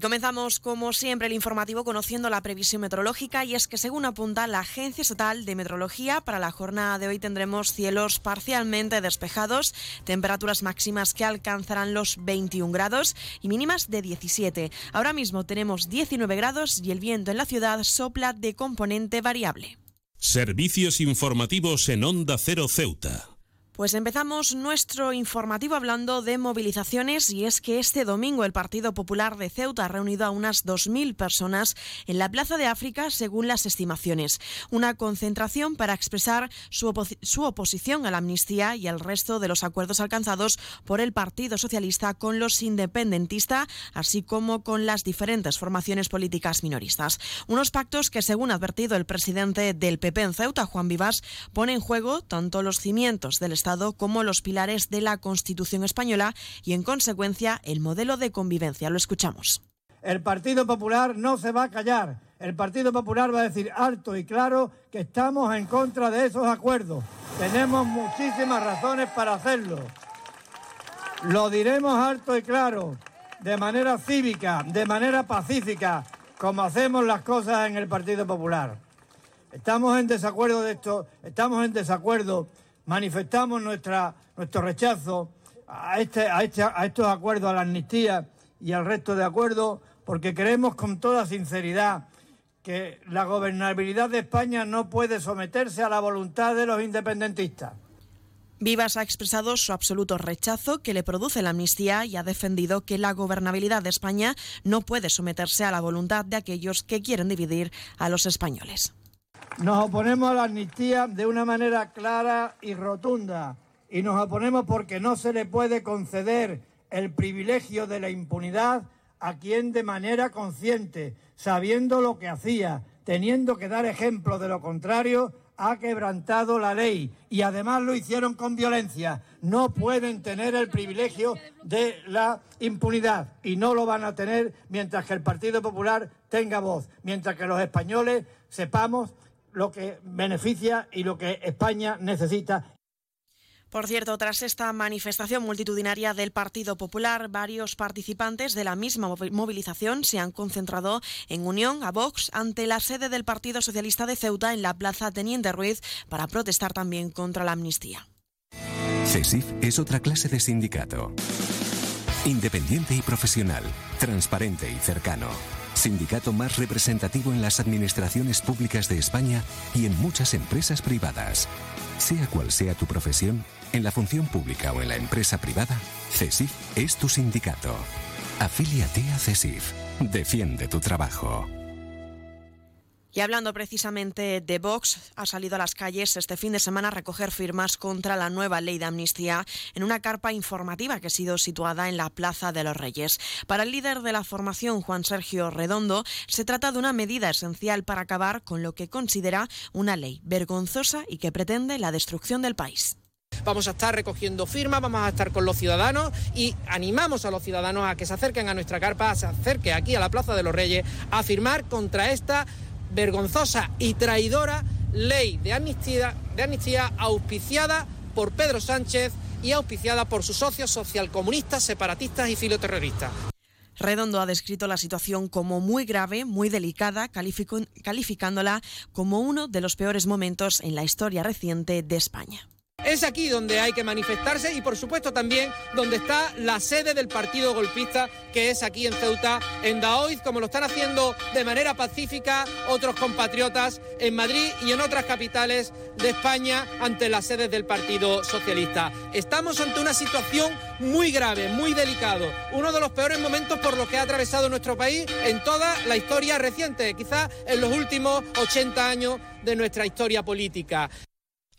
Comenzamos, como siempre, el informativo conociendo la previsión meteorológica y es que, según apunta la Agencia Estatal de Meteorología, para la jornada de hoy tendremos cielos parcialmente despejados, temperaturas máximas que alcanzarán los 21 grados y mínimas de 17. Ahora mismo tenemos 19 grados y el viento en la ciudad sopla de componente variable. Servicios informativos en Onda Cero Ceuta. Pues empezamos nuestro informativo hablando de movilizaciones y es que este domingo el Partido Popular de Ceuta ha reunido a unas 2.000 personas en la Plaza de África según las estimaciones. Una concentración para expresar su, su, oposición a la amnistía y al resto de los acuerdos alcanzados por el Partido Socialista con los independentistas, así como con las diferentes formaciones políticas minoristas. Unos pactos que, según ha advertido el presidente del PP en Ceuta, Juan Vivas, pone en juego tanto los cimientos del Estado como los pilares de la Constitución española y, en consecuencia, el modelo de convivencia. Lo escuchamos. El Partido Popular no se va a callar. El Partido Popular va a decir alto y claro que estamos en contra de esos acuerdos. Tenemos muchísimas razones para hacerlo. Lo diremos alto y claro, de manera cívica, de manera pacífica, como hacemos las cosas en el Partido Popular. Estamos en desacuerdo de esto, estamos en desacuerdo manifestamos nuestra, nuestro rechazo a, este, a, este, a estos acuerdos, a la amnistía y al resto de acuerdos, porque creemos con toda sinceridad que la gobernabilidad de España no puede someterse a la voluntad de los independentistas. Vivas ha expresado su absoluto rechazo que le produce la amnistía y ha defendido que la gobernabilidad de España no puede someterse a la voluntad de aquellos que quieren dividir a los españoles. Nos oponemos a la amnistía de una manera clara y rotunda y nos oponemos porque no se le puede conceder el privilegio de la impunidad a quien de manera consciente, sabiendo lo que hacía, teniendo que dar ejemplo de lo contrario, ha quebrantado la ley y además lo hicieron con violencia. No pueden tener el privilegio de la impunidad y no lo van a tener mientras que el Partido Popular tenga voz, mientras que los españoles sepamos lo que beneficia y lo que España necesita. Por cierto, tras esta manifestación multitudinaria del Partido Popular, varios participantes de la misma movilización se han concentrado en unión a Vox ante la sede del Partido Socialista de Ceuta en la Plaza Teniente Ruiz para protestar también contra la amnistía. CESIF es otra clase de sindicato. Independiente y profesional, transparente y cercano sindicato más representativo en las administraciones públicas de España y en muchas empresas privadas. Sea cual sea tu profesión, en la función pública o en la empresa privada, CESIF es tu sindicato. Afíliate a CESIF. Defiende tu trabajo. Y hablando precisamente de Vox, ha salido a las calles este fin de semana a recoger firmas contra la nueva ley de amnistía en una carpa informativa que ha sido situada en la Plaza de los Reyes. Para el líder de la formación, Juan Sergio Redondo, se trata de una medida esencial para acabar con lo que considera una ley vergonzosa y que pretende la destrucción del país vamos a estar recogiendo firmas, vamos a estar con los ciudadanos y animamos a los ciudadanos a que se acerquen a nuestra carpa, se acerquen aquí a la Plaza de los Reyes a firmar contra esta vergonzosa y traidora ley de amnistía, de amnistía auspiciada por Pedro Sánchez y auspiciada por sus socios socialcomunistas, separatistas y filoterroristas. Redondo ha descrito la situación como muy grave, muy delicada, calificándola como uno de los peores momentos en la historia reciente de España. Es aquí donde hay que manifestarse y por supuesto también donde está la sede del partido golpista que es aquí en Ceuta, en Daoiz, como lo están haciendo de manera pacífica otros compatriotas en Madrid y en otras capitales de España ante las sedes del Partido Socialista. Estamos ante una situación muy grave, muy delicado, uno de los peores momentos por los que ha atravesado nuestro país en toda la historia reciente, quizás en los últimos 80 años de nuestra historia política.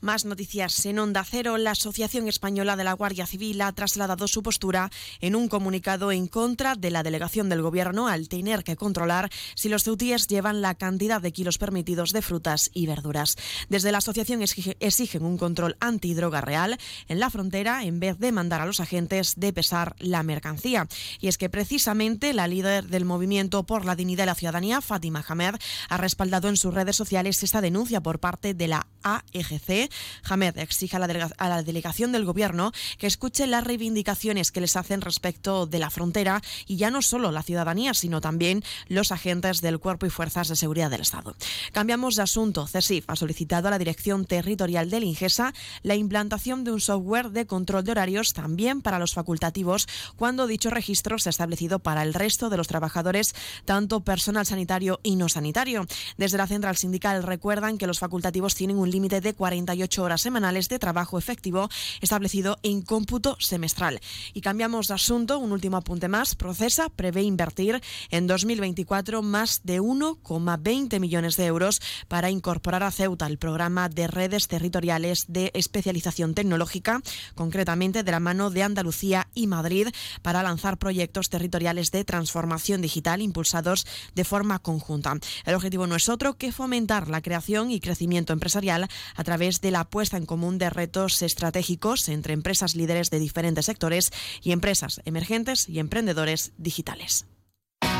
Más noticias en Onda Cero. La Asociación Española de la Guardia Civil ha trasladado su postura en un comunicado en contra de la delegación del Gobierno al tener que controlar si los ceutíes llevan la cantidad de kilos permitidos de frutas y verduras. Desde la asociación exigen un control antidroga real en la frontera en vez de mandar a los agentes de pesar la mercancía. Y es que precisamente la líder del movimiento por la dignidad de la ciudadanía, Fátima Hamed, ha respaldado en sus redes sociales esta denuncia por parte de la AEGC Hamed exige a la, delegación del Gobierno que escuche las reivindicaciones que les hacen respecto de la frontera y ya no solo la ciudadanía, sino también los agentes del Cuerpo y Fuerzas de Seguridad del Estado. Cambiamos de asunto. CESIF ha solicitado a la Dirección Territorial del Ingesa la implantación de un software de control de horarios también para los facultativos cuando dicho registro se ha establecido para el resto de los trabajadores, tanto personal sanitario y no sanitario. Desde la central sindical recuerdan que los facultativos tienen un límite de 48 horas semanales de trabajo efectivo establecido en cómputo semestral. Y cambiamos de asunto, un último apunte más. Procesa prevé invertir en 2024 más de 1,20 millones de euros para incorporar a Ceuta el programa de redes territoriales de especialización tecnológica, concretamente de la mano de Andalucía y Madrid, para lanzar proyectos territoriales de transformación digital impulsados de forma conjunta. El objetivo no es otro que fomentar la creación y crecimiento empresarial a través de la puesta en común de retos estratégicos entre empresas líderes de diferentes sectores y empresas emergentes y emprendedores digitales.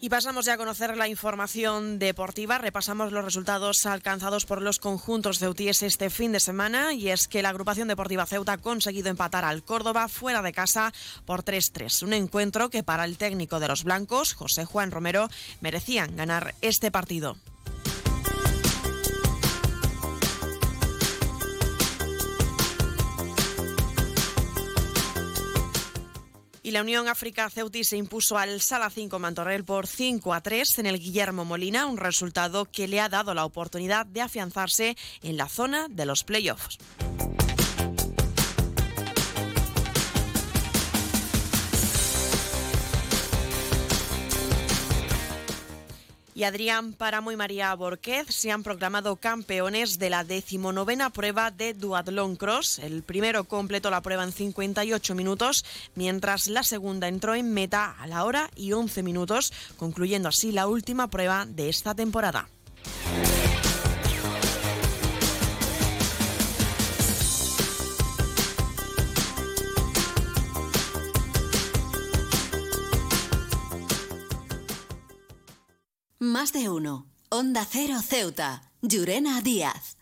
Y pasamos ya a conocer la información deportiva. Repasamos los resultados alcanzados por los conjuntos ceutíes este fin de semana. Y es que la agrupación deportiva Ceuta ha conseguido empatar al Córdoba fuera de casa por 3-3. Un encuentro que para el técnico de los blancos, José Juan Romero, merecían ganar este partido. Y la Unión África Ceuti se impuso al Sala 5 Mantorrel por 5 a 3 en el Guillermo Molina, un resultado que le ha dado la oportunidad de afianzarse en la zona de los playoffs. Y Adrián Páramo y María Borquez se han proclamado campeones de la decimonovena prueba de Duatlón Cross. El primero completó la prueba en 58 minutos, mientras la segunda entró en meta a la hora y 11 minutos, concluyendo así la última prueba de esta temporada. Más de uno. Onda Cero Ceuta. Llurena Díaz.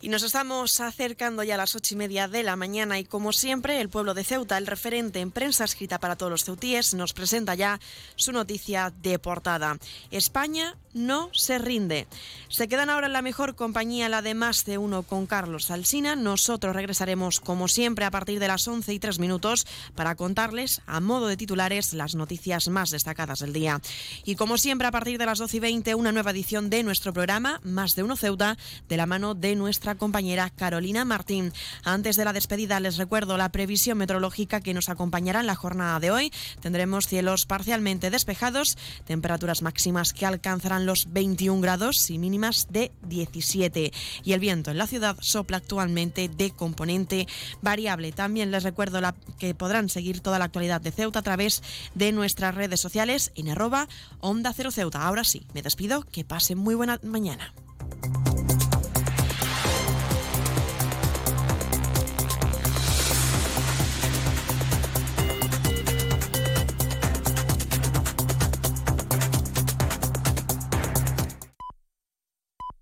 Y nos estamos acercando ya a las ocho y media de la mañana y como siempre el pueblo de Ceuta, el referente en prensa escrita para todos los ceutíes, nos presenta ya su noticia de portada. España no se rinde. Se quedan ahora en la mejor compañía, la de más de uno con Carlos Alsina. Nosotros regresaremos como siempre a partir de las once y tres minutos para contarles a modo de titulares las noticias más destacadas del día. Y como siempre a partir de las doce y veinte una nueva edición de nuestro programa Más de uno Ceuta de la mano de nuestra compañera Carolina Martín. Antes de la despedida les recuerdo la previsión meteorológica que nos acompañará en la jornada de hoy. Tendremos cielos parcialmente despejados, temperaturas máximas que alcanzarán los 21 grados y mínimas de 17. Y el viento en la ciudad sopla actualmente de componente variable. También les recuerdo que podrán seguir toda la actualidad de Ceuta a través de nuestras redes sociales en arroba Onda Cero Ceuta. Ahora sí, me despido, que pasen muy buena mañana.